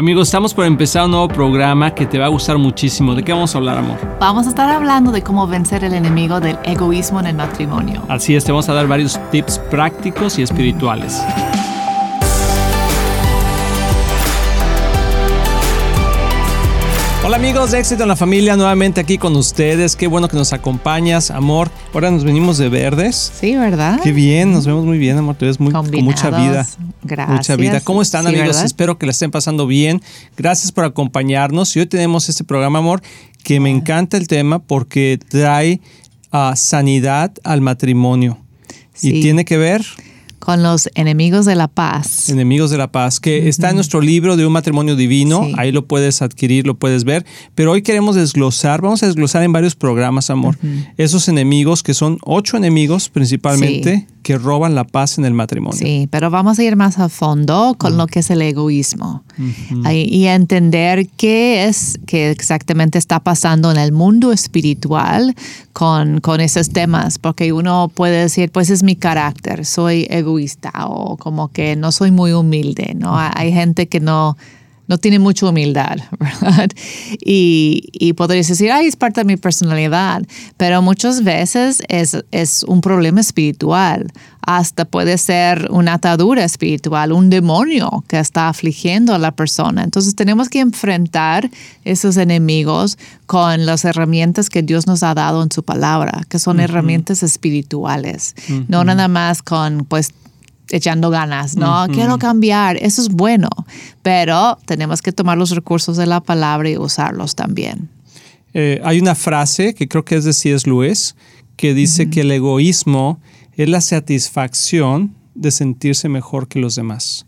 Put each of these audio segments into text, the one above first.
Amigos, estamos por empezar un nuevo programa que te va a gustar muchísimo. ¿De qué vamos a hablar, amor? Vamos a estar hablando de cómo vencer el enemigo del egoísmo en el matrimonio. Así es, te vamos a dar varios tips prácticos y espirituales. Hola amigos de Éxito en la Familia, nuevamente aquí con ustedes. Qué bueno que nos acompañas, amor. Ahora nos venimos de verdes. Sí, ¿verdad? Qué bien, nos vemos muy bien, amor. Te ves muy, con mucha vida. Gracias. Mucha vida. ¿Cómo están, amigos? Espero que la estén pasando bien. Gracias por acompañarnos. Y hoy tenemos este programa, amor, que me encanta el tema porque trae uh, sanidad al matrimonio. Y tiene que ver con los enemigos de la paz. Enemigos de la paz, que está en nuestro libro de un matrimonio divino, ahí lo puedes adquirir, lo puedes ver, pero hoy queremos desglosar, vamos a desglosar en varios programas, amor, esos enemigos que son ocho enemigos principalmente que roban la paz en el matrimonio. Sí, pero vamos a ir más a fondo con lo que es el egoísmo y entender qué es que exactamente está pasando en el mundo espiritual con, con esos temas, porque uno puede decir, pues es mi carácter, soy egoísta o como que no soy muy humilde, ¿no? Hay gente que no no tiene mucha humildad, ¿verdad? Y, y podrías decir, ay, es parte de mi personalidad, pero muchas veces es, es un problema espiritual, hasta puede ser una atadura espiritual, un demonio que está afligiendo a la persona. Entonces tenemos que enfrentar esos enemigos con las herramientas que Dios nos ha dado en su palabra, que son herramientas espirituales, no nada más con pues echando ganas, ¿no? Quiero cambiar, eso es bueno, pero tenemos que tomar los recursos de la palabra y usarlos también. Eh, hay una frase que creo que es de C.S. Lewis que dice que el egoísmo es la satisfacción de sentirse mejor que los demás.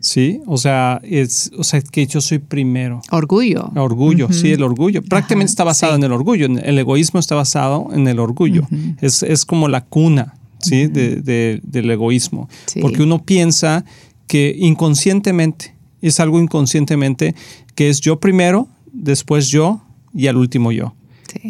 ¿Sí? O sea, es, o sea, que yo soy primero. Orgullo. Orgullo, sí, el orgullo. Prácticamente está basado en el orgullo. El egoísmo está basado en el orgullo. es, es, como la cuna ¿sí? de, del egoísmo. Porque uno piensa que inconscientemente, es algo inconscientemente, que es yo primero, después yo y al último yo.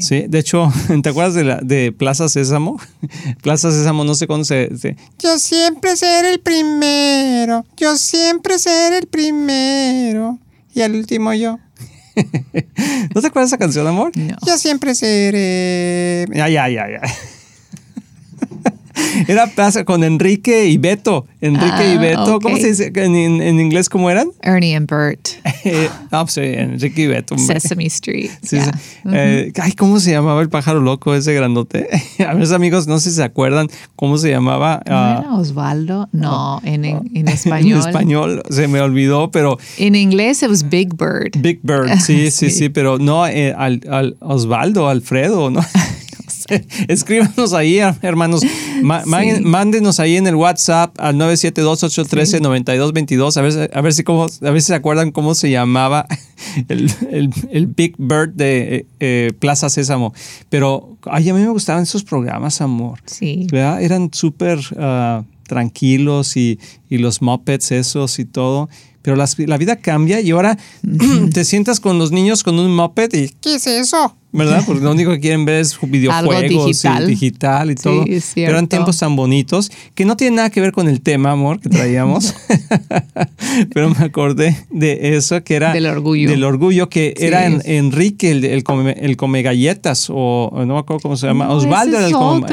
Sí. De hecho, ¿te acuerdas de, la, de Plaza Sésamo? Plaza Sésamo, no sé cuándo se, Yo siempre seré el primero. Yo siempre seré el primero. Y al último yo. ¿No te acuerdas de esa canción, amor? Yo siempre seré. Ya, ya, ya, ya. Era Plaza con Enrique y Beto. Enrique y ah, Beto. ¿Cómo se dice en, inglés? ¿Cómo eran? Ernie and Bert. no, sí, Enrique y Beto. Sesame Street. Sí, eh, ay, ¿cómo se llamaba el pájaro loco ese grandote? A mis amigos, no sé si se acuerdan cómo se llamaba. ¿No era Osvaldo? No, en, en, español. En español se me olvidó, pero. En inglés it was Big Bird. Big Bird, sí, sí, sí, pero no eh, al, al Osvaldo, Alfredo, ¿no? Escríbanos ahí, hermanos. Mándenos ahí en el WhatsApp al 972-813-9222. A ver, a, ver si cómo, a ver si se acuerdan cómo se llamaba el, el, Big Bird de eh, Plaza Sésamo. Pero ay, a mí me gustaban esos programas, amor. Sí. Eran súper uh, tranquilos y, y los Muppets esos y todo pero la vida cambia y ahora te sientas con los niños con un moped y ¿qué es eso? ¿Verdad? Porque lo único que quieren ver es videojuegos digital. Y digital y todo. pero eran tiempos tan bonitos que no tienen nada que ver con el tema, amor, que traíamos. pero me acordé de eso que era... Del orgullo. Del orgullo, que era Enrique, el, el, come, el, come, galletas, o no me acuerdo cómo se llama. Osvaldo era el, come,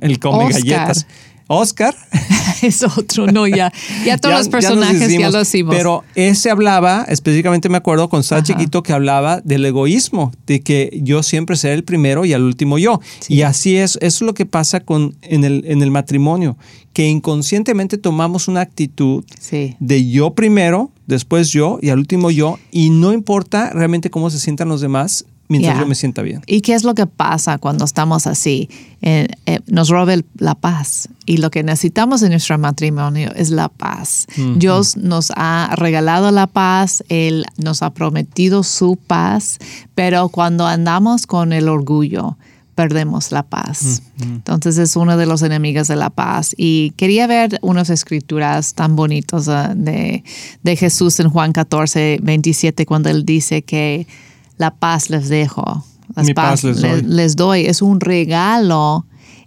el, come galletas. Oscar. es otro, no, ya, ya todos los personajes ya, lo hicimos. Pero ese hablaba, específicamente me acuerdo con estaba chiquito, que hablaba del egoísmo, de que yo siempre seré el primero y al último yo. Y así es, eso es lo que pasa con, en, el, en el matrimonio, que inconscientemente tomamos una actitud de yo primero, después yo y al último yo, y no importa realmente cómo se sientan los demás, mientras yo me sienta bien. ¿Y qué es lo que pasa cuando estamos así? Eh, eh, nos roba la paz. Y lo que necesitamos en nuestro matrimonio es la paz. Dios nos ha regalado la paz, Él nos ha prometido su paz, pero cuando andamos con el orgullo, perdemos la paz. Entonces es uno de los enemigos de la paz. Y quería ver unas escrituras tan bonitas ah, de, de Jesús en Juan 14, 27, cuando Él dice que la paz les dejo. Las paz, les, doy. les, doy. Es un regalo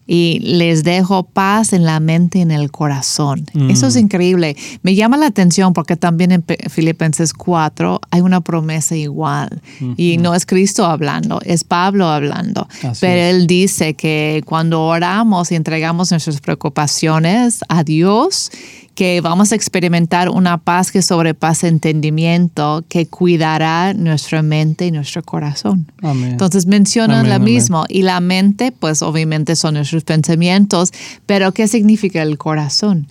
y les dejo paz en la mente y en el corazón. Eso es Mm. increíble. Me llama la atención porque también en Pe- Filipenses 4 hay una promesa igual. Y no es Cristo hablando, es Pablo hablando. Así Pero es. él dice que cuando oramos y entregamos nuestras preocupaciones a Dios, que vamos a experimentar una paz que sobrepasa entendimiento, que cuidará nuestra mente y nuestro corazón. Amén. Entonces mencionan Amén, lo amén. mismo. Y la mente, pues obviamente son nuestros pensamientos, pero ¿qué significa el corazón?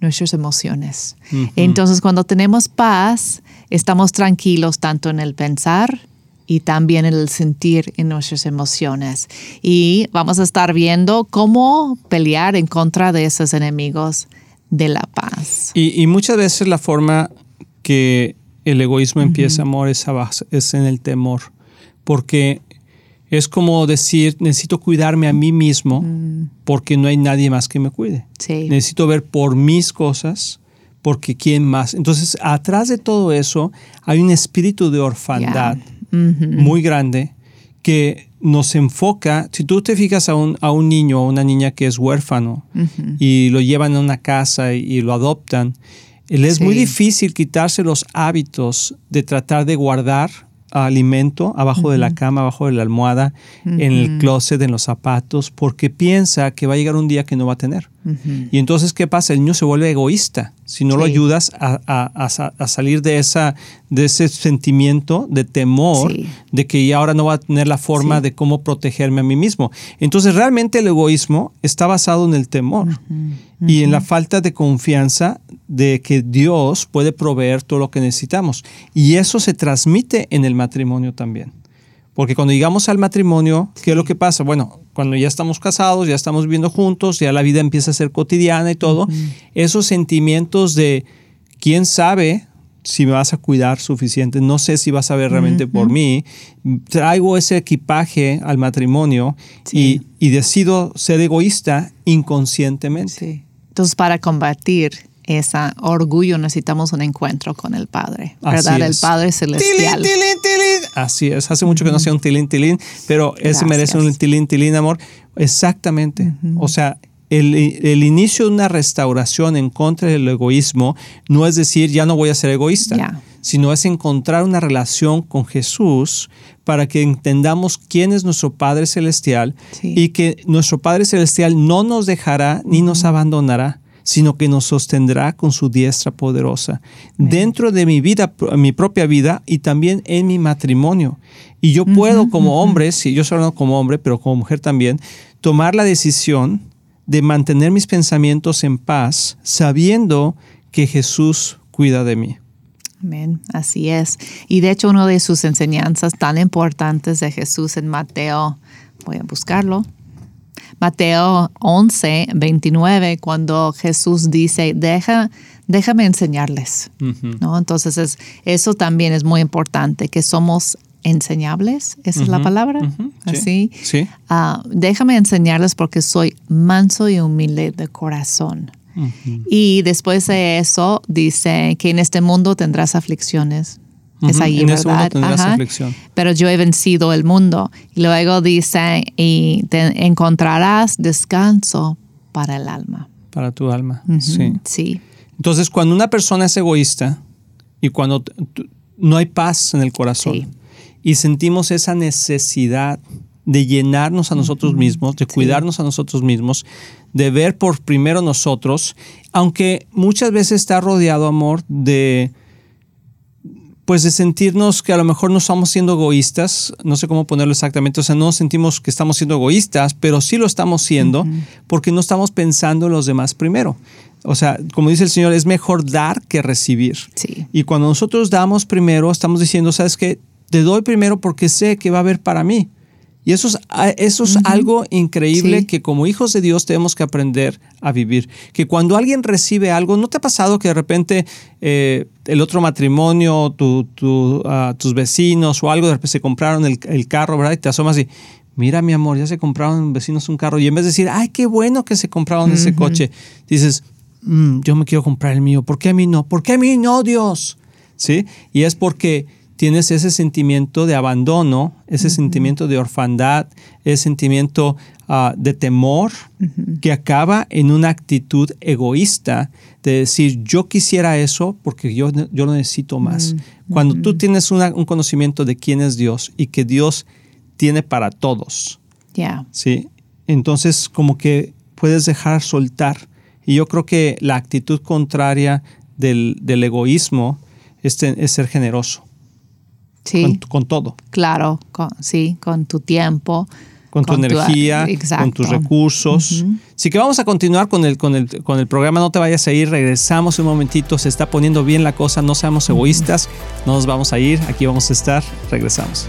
Nuestras emociones. Entonces cuando tenemos paz, estamos tranquilos tanto en el pensar y también en el sentir en nuestras emociones. Y vamos a estar viendo cómo pelear en contra de esos enemigos de la paz. Y, y muchas veces la forma que el egoísmo empieza, amor, es, a base- es en el temor. Porque es como decir, necesito cuidarme a mí mismo porque no hay nadie más que me cuide. Sí. Necesito ver por mis cosas porque quién más. Entonces, atrás de todo eso hay un espíritu de orfandad muy grande que nos enfoca, si tú te fijas a un, a un niño o una niña que es huérfano y lo llevan a una casa y, y lo adoptan, le es muy difícil quitarse los hábitos de tratar de guardar alimento abajo de la cama, abajo de la almohada, en el closet, en los zapatos, porque piensa que va a llegar un día que no va a tener. Y entonces, ¿qué pasa? El niño se vuelve egoísta si no lo ayudas a, a- a sa- a salir de, esa, de ese sentimiento de temor Sí. de que ya ahora no va a tener la forma Sí. de cómo protegerme a mí mismo. Entonces, realmente el egoísmo está basado en el temor y en la falta de confianza de que Dios puede proveer todo lo que necesitamos. Y eso se transmite en el matrimonio también. Porque cuando llegamos al matrimonio, ¿qué es lo que pasa? Bueno, cuando ya estamos casados, ya estamos viviendo juntos, ya la vida empieza a ser cotidiana y todo, esos sentimientos de quién sabe si me vas a cuidar suficiente, no sé si vas a ver realmente por mí, traigo ese equipaje al matrimonio Sí. y, y decido ser egoísta inconscientemente. Sí. Entonces, para combatir ese orgullo necesitamos un encuentro con el Padre, Así ¿verdad? El. Padre celestial. Tilín, tilín, tilín. Así es, hace mucho que no hacía un tilín, tilín, pero ese Gracias. merece un tilín, tilín, amor. Exactamente. O sea, el, el inicio de una restauración en contra del egoísmo no es decir, ya no voy a ser egoísta, sino es encontrar una relación con Jesús para que entendamos quién es nuestro Padre Celestial Sí. y que nuestro Padre Celestial no nos dejará ni nos abandonará sino que nos sostendrá con su diestra poderosa dentro de mi vida, mi propia vida y también en mi matrimonio. Y yo puedo como hombre, si yo soy como hombre, pero como mujer también, tomar la decisión de mantener mis pensamientos en paz, sabiendo que Jesús cuida de mí. Amén, así es. Y de hecho, una de sus enseñanzas tan importantes de Jesús en Mateo, voy a buscarlo. Mateo 11, 29, cuando Jesús dice, Deja, déjame enseñarles. ¿No? Entonces, es, eso también es muy importante, que somos enseñables, esa es la palabra, así. sí. Ah, déjame enseñarles porque soy manso y humilde de corazón. Y después de eso dice que en este mundo tendrás aflicciones. Es mundo ¿verdad? aflicción. Pero yo he vencido el mundo. Y luego dice, y te encontrarás descanso para el alma. Para tu alma. Sí. Sí. Entonces, cuando una persona es egoísta y cuando no hay paz en el corazón Sí. y sentimos esa necesidad de llenarnos a nosotros mismos, de cuidarnos a nosotros mismos, de ver por primero nosotros, aunque muchas veces está rodeado, amor, de pues de sentirnos que a lo mejor no estamos siendo egoístas, no sé cómo ponerlo exactamente, o sea, no sentimos que estamos siendo egoístas, pero sí lo estamos siendo porque no estamos pensando en los demás primero. O sea, como dice el Señor, es mejor dar que recibir. Sí. Y cuando nosotros damos primero, estamos diciendo, ¿sabes qué? Te doy primero porque sé que va a haber para mí. Y eso es, a- eso es algo increíble Sí. que como hijos de Dios tenemos que aprender a vivir. Que cuando alguien recibe algo, ¿no te ha pasado que de repente eh, el otro matrimonio, tu- tu, ah, tus vecinos o algo, de repente se compraron el, el carro, ¿verdad? Y te asomas y, mira mi amor, ya se compraron vecinos un carro. Y en vez de decir, ay, qué bueno que se compraron ese coche, dices, "Mm, yo me quiero comprar el mío. ¿Por qué a mí no? ¿Por qué a mí no, Dios? ¿Sí? Y es porque tienes ese sentimiento de abandono, ese sentimiento de orfandad, ese sentimiento ah, de temor que acaba en una actitud egoísta de decir yo quisiera eso porque yo, yo necesito más. Cuando tú tienes un conocimiento de quién es Dios y que Dios tiene para todos, ¿sí? entonces como que puedes dejar soltar. Y yo creo que la actitud contraria del, egoísmo es, es ser generoso. Sí. Con, todo. Claro, sí, con tu tiempo. Con, tu energía, con tus recursos. Así que vamos a continuar con el, con, el, con el programa. No te vayas a ir, regresamos un momentito. Se está poniendo bien la cosa. No seamos egoístas. No nos vamos a ir. Aquí vamos a estar. Regresamos.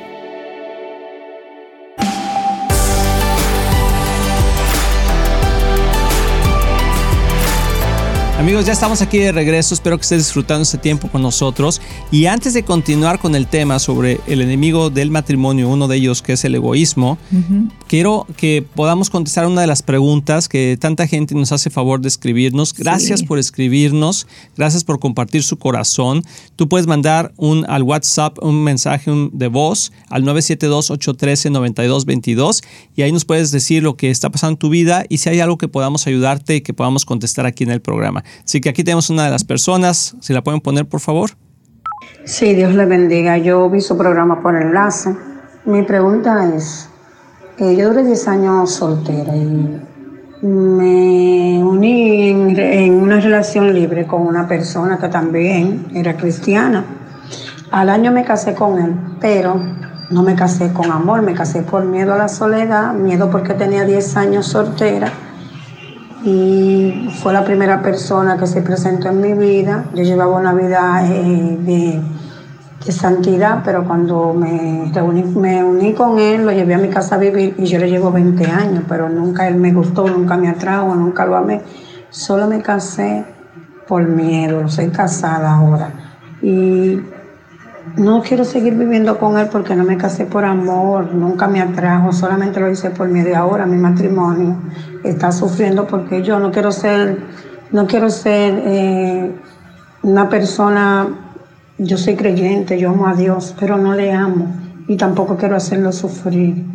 Amigos, ya estamos aquí de regreso. Espero que estés disfrutando este tiempo con nosotros. Y antes de continuar con el tema sobre el enemigo del matrimonio, uno de ellos que es el egoísmo, quiero que podamos contestar una de las preguntas que tanta gente nos hace favor de escribirnos. Gracias por escribirnos. Gracias por compartir su corazón. Tú puedes mandar un, al WhatsApp un mensaje de voz al 972-813-9222 y ahí nos puedes decir lo que está pasando en tu vida y si hay algo que podamos ayudarte y que podamos contestar aquí en el programa. Así que aquí tenemos una de las personas, si la pueden poner por favor. Sí, Dios le bendiga. Yo vi su programa por enlace. Mi pregunta es, eh, yo duré 10 años soltera y me uní en, una relación libre con una persona que también era cristiana. Al año me casé con él, pero no me casé con amor, me casé por miedo a la soledad, miedo porque tenía 10 años soltera y fue la primera persona que se presentó en mi vida. Yo llevaba una vida eh, de, santidad, pero cuando me, me uní con él, lo llevé a mi casa a vivir y yo le llevo 20 años, pero nunca él me gustó, nunca me atrajo, nunca lo amé. Solo me casé por miedo, soy casada ahora. Y no quiero seguir viviendo con él porque no me casé por amor, nunca me atrajo, solamente lo hice por miedo. Y ahora mi matrimonio está sufriendo porque yo no quiero ser, no quiero ser eh, una persona, yo soy creyente, yo amo a Dios, pero no le amo y tampoco quiero hacerlo sufrir.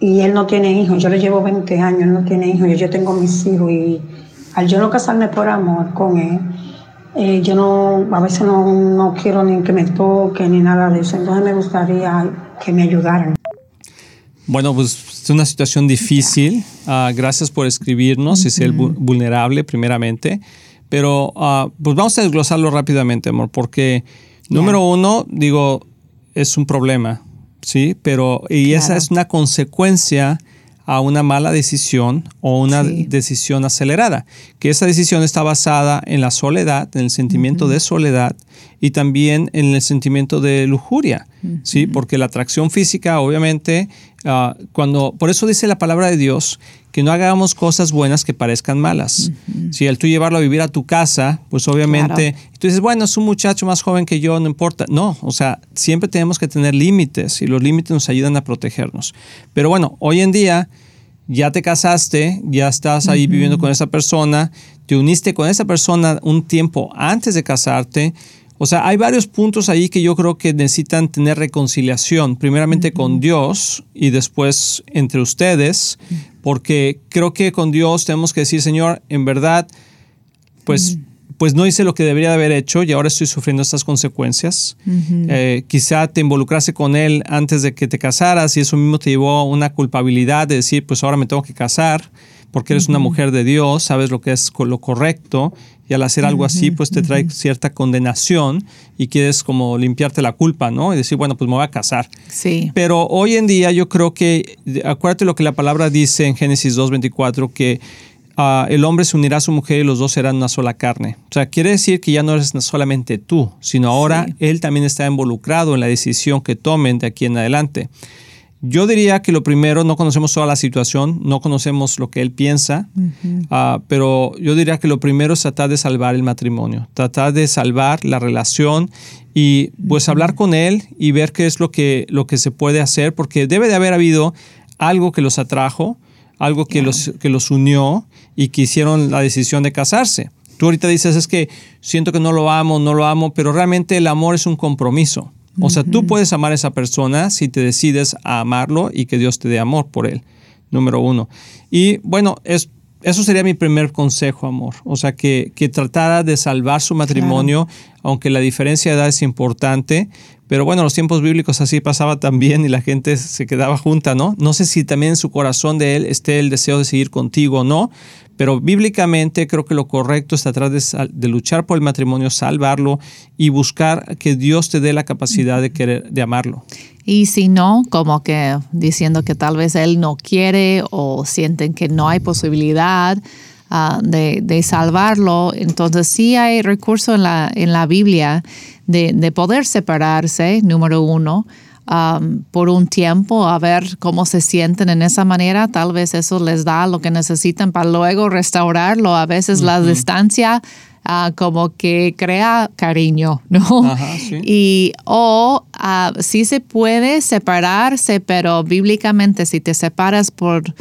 Y él no tiene hijos, yo le llevo 20 años, él no tiene hijos, yo, yo tengo mis hijos y al yo no casarme por amor con él, eh, yo no, a veces no, no, quiero ni que me toque ni nada de eso, entonces me gustaría que me ayudaran. Bueno, pues es una situación difícil. Uh, gracias por escribirnos y ser vulnerable primeramente. Pero uh, pues vamos a desglosarlo rápidamente, amor, porque número uno, digo, es un problema, ¿sí? Pero, y esa es una consecuencia a una mala decisión o una decisión acelerada, que esa decisión está basada en la soledad, en el sentimiento de soledad y también en el sentimiento de lujuria, ¿sí? Porque la atracción física, obviamente, ah, cuando, por eso dice la palabra de Dios, que no hagamos cosas buenas que parezcan malas. Si al tú llevarlo a vivir a tu casa, pues obviamente, tú dices, bueno, es un muchacho más joven que yo, no importa. No, o sea, siempre tenemos que tener límites y los límites nos ayudan a protegernos. Pero bueno, hoy en día ya te casaste, ya estás ahí viviendo con esa persona, te uniste con esa persona un tiempo antes de casarte. O sea, hay varios puntos ahí que yo creo que necesitan tener reconciliación, primeramente con Dios y después entre ustedes, porque creo que con Dios tenemos que decir, Señor, en verdad, pues pues no hice lo que debería de haber hecho y ahora estoy sufriendo estas consecuencias. Eh, quizá te involucraste con él antes de que te casaras y eso mismo te llevó a una culpabilidad de decir, pues ahora me tengo que casar porque eres una mujer de Dios, sabes lo que es lo correcto y al hacer algo así, pues te trae cierta condenación y quieres como limpiarte la culpa, ¿no? Y decir, bueno, pues me voy a casar. Sí. Pero hoy en día yo creo que, acuérdate lo que la palabra dice en Génesis 2.24, que Ah, el hombre se unirá a su mujer y los dos serán una sola carne. O sea, quiere decir que ya no eres solamente tú, sino ahora él también está involucrado en la decisión que tomen de aquí en adelante. Yo diría que lo primero, no conocemos toda la situación, no conocemos lo que él piensa, ah, pero yo diría que lo primero es tratar de salvar el matrimonio, tratar de salvar la relación y pues hablar con él y ver qué es lo que, lo que se puede hacer, porque debe de haber habido algo que los atrajo, algo que, los, que los unió y que hicieron la decisión de casarse. Tú ahorita dices, es que siento que no lo amo, no lo amo, pero realmente el amor es un compromiso. O sea, tú puedes amar a esa persona si te decides a amarlo y que Dios te dé amor por él, número uno. Y bueno, es, eso sería mi primer consejo, amor. O sea, que, que tratara de salvar su matrimonio, aunque la diferencia de edad es importante, pero bueno, los tiempos bíblicos así pasaba también y la gente se quedaba junta, ¿no? No sé si también en su corazón de él esté el deseo de seguir contigo o no, pero bíblicamente creo que lo correcto es tratar de, luchar por el matrimonio, salvarlo y buscar que Dios te dé la capacidad de querer, de amarlo. Y si no, como que diciendo que tal vez él no quiere o sienten que no hay posibilidad, Ah, de, salvarlo, entonces sí hay recurso en la, en la Biblia de, poder separarse, número uno, por un tiempo, a ver cómo se sienten en esa manera. Tal vez eso les da lo que necesitan para luego restaurarlo. A veces la distancia ah, como que crea cariño, ¿no? Y o uh, sí se puede separarse, pero bíblicamente si te separas por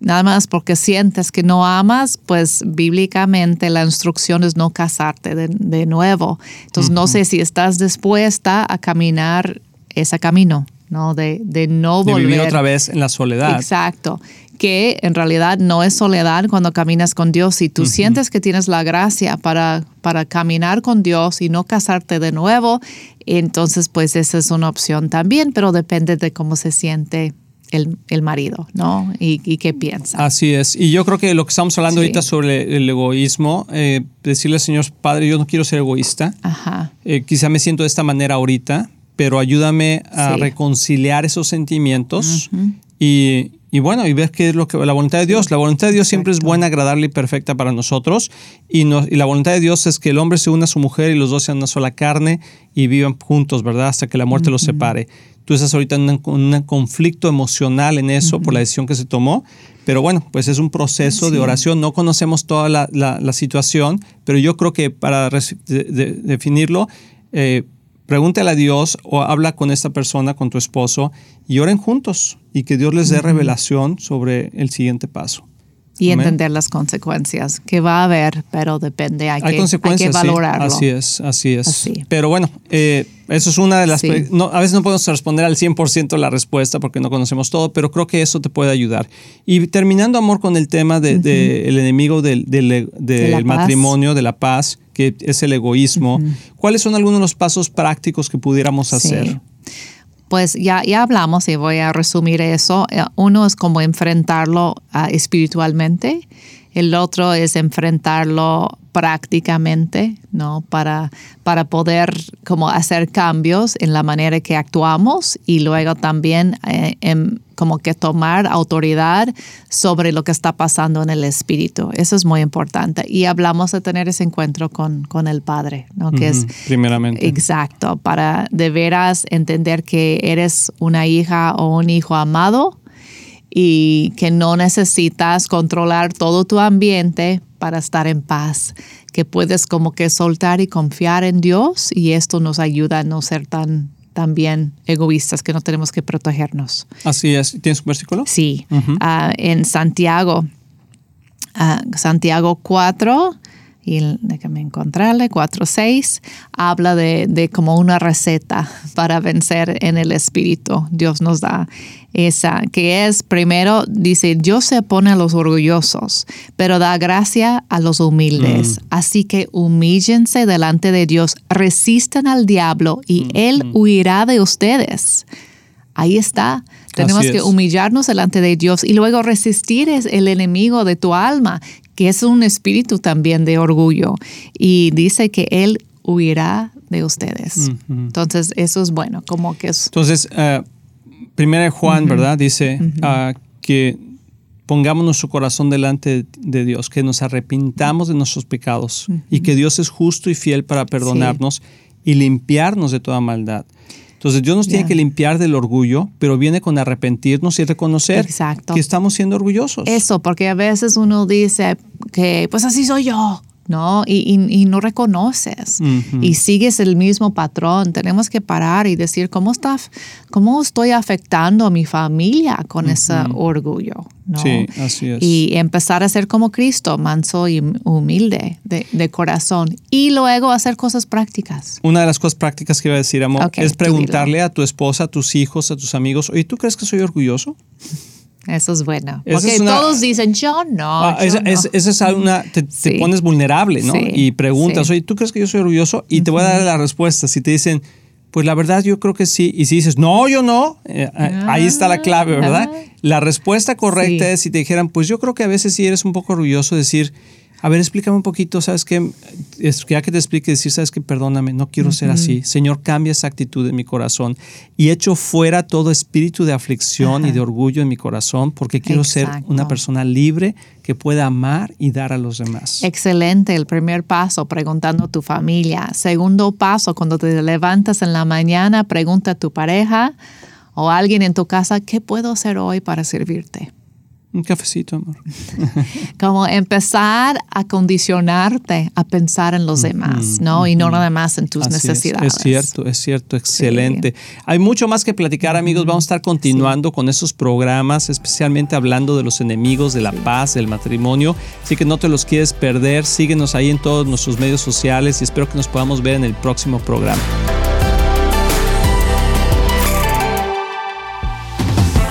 nada más porque sientes que no amas, pues bíblicamente la instrucción es no casarte de, nuevo. Entonces no sé si estás dispuesta a caminar ese camino, ¿no? De, de no volver. De vivir otra vez en la soledad. Exacto. Que en realidad no es soledad cuando caminas con Dios. Si tú sientes que tienes la gracia para, para caminar con Dios y no casarte de nuevo, entonces pues esa es una opción también, pero depende de cómo se siente el, marido, ¿no? Y, qué piensa. Así es. Y yo creo que lo que estamos hablando ahorita sobre el egoísmo, eh, decirle al Señor Padre, yo no quiero ser egoísta. Ajá. Eh, quizá me siento de esta manera ahorita, pero ayúdame a reconciliar esos sentimientos y, y bueno, y ver qué es lo que la voluntad de Dios. La voluntad de Dios siempre es buena, agradable y perfecta para nosotros. Y, y, la voluntad de Dios es que el hombre se una a su mujer y los dos sean una sola carne y vivan juntos, ¿verdad? Hasta que la muerte los separe. Tú estás ahorita en un, conflicto emocional en eso por la decisión que se tomó. Pero bueno, pues es un proceso de oración. No conocemos toda la, la, situación, pero yo creo que para definirlo, eh, pregúntale a Dios o habla con esta persona, con tu esposo, y oren juntos y que Dios les dé revelación sobre el siguiente paso. Y entender las consecuencias que va a haber, pero depende, hay, que, consecuencias, valorarlo. así es, así es. Pero bueno, eh, eso es una de las... No, a veces no podemos responder al 100% la respuesta porque no conocemos todo, pero creo que eso te puede ayudar. Y terminando, amor, con el tema del de, el enemigo del, del, matrimonio, de la paz, que es el egoísmo, ¿cuáles son algunos de los pasos prácticos que pudiéramos hacer? Pues ya, ya hablamos y voy a resumir eso. Eh, uno es como enfrentarlo ah, espiritualmente el otro es enfrentarlo prácticamente, ¿no? Para, para poder como hacer cambios en la manera que actuamos y luego también eh, como que tomar autoridad sobre lo que está pasando en el espíritu. Eso es muy importante. Y hablamos de tener ese encuentro con, con el Padre, ¿no? Que es... Primeramente. Exacto, para de veras entender que eres una hija o un hijo amado y que no necesitas controlar todo tu ambiente para estar en paz, que puedes como que soltar y confiar en Dios y esto nos ayuda a no ser tan también egoístas, que no tenemos que protegernos. Así es. ¿Tienes un versículo? Sí. Ah, en Santiago, uh, Santiago 4, y déjame encontrarle, 4.6, habla de, de, como una receta para vencer en el espíritu. Dios nos da esa, que es primero, dice, Dios se opone a los orgullosos, pero da gracia a los humildes. Mm. Así que humíllense delante de Dios, resistan al diablo y mm, Él mm. huirá de ustedes. Ahí está. Tenemos que humillarnos delante de Dios y luego resistir es el enemigo de tu alma, que es un espíritu también de orgullo. Y dice que Él huirá de ustedes. Entonces, eso es bueno, como que es... Entonces, uh, primera Juan, ¿verdad? Dice uh, que pongamos nuestro corazón delante de Dios, que nos arrepintamos de nuestros pecados y que Dios es justo y fiel para perdonarnos y limpiarnos de toda maldad. Entonces Dios nos tiene que limpiar del orgullo, pero viene con arrepentirnos y reconocer que estamos siendo orgullosos. Eso, porque a veces uno dice que pues así soy yo. ¿No? Y, no reconoces y sigues el mismo patrón. Tenemos que parar y decir, ¿cómo, está, cómo estoy afectando a mi familia con ese orgullo? Sí, así es. Y empezar a ser como Cristo, manso y humilde de, corazón. Y luego hacer cosas prácticas. Una de las cosas prácticas que iba a decir, amor, es preguntarle a tu esposa, a tus hijos, a tus amigos, oye, ¿tú crees que soy orgulloso? Eso es bueno. Porque todos dicen, yo no. Ah, esa, Es, una, te, pones vulnerable, ¿no? y preguntas, oye, ¿tú crees que yo soy orgulloso? Y te voy a dar la respuesta. Si te dicen, pues la verdad yo creo que sí. Y si dices, no, yo no, eh, ahí está la clave, ¿verdad? La respuesta correcta es si te dijeran, pues yo creo que a veces sí eres un poco orgulloso decir, a ver, explícame un poquito, ¿sabes qué? Ya que te explique, decir, ¿sabes qué? Perdóname, no quiero ser así. Señor, cambia esa actitud en mi corazón y echo fuera todo espíritu de aflicción y de orgullo en mi corazón porque quiero ser una persona libre que pueda amar y dar a los demás. Excelente, el primer paso, preguntando a tu familia. Segundo paso, cuando te levantas en la mañana, pregunta a tu pareja o a alguien en tu casa, ¿qué puedo hacer hoy para servirte? Un cafecito, amor. Como empezar a condicionarte a pensar en los demás, ¿no? Y no nada más en tus necesidades. Es. cierto, es cierto, excelente. Hay mucho más que platicar, amigos. Vamos a estar continuando con esos programas, especialmente hablando de los enemigos de la paz, del matrimonio. Así que no te los quieres perder. Síguenos ahí en todos nuestros medios sociales y espero que nos podamos ver en el próximo programa.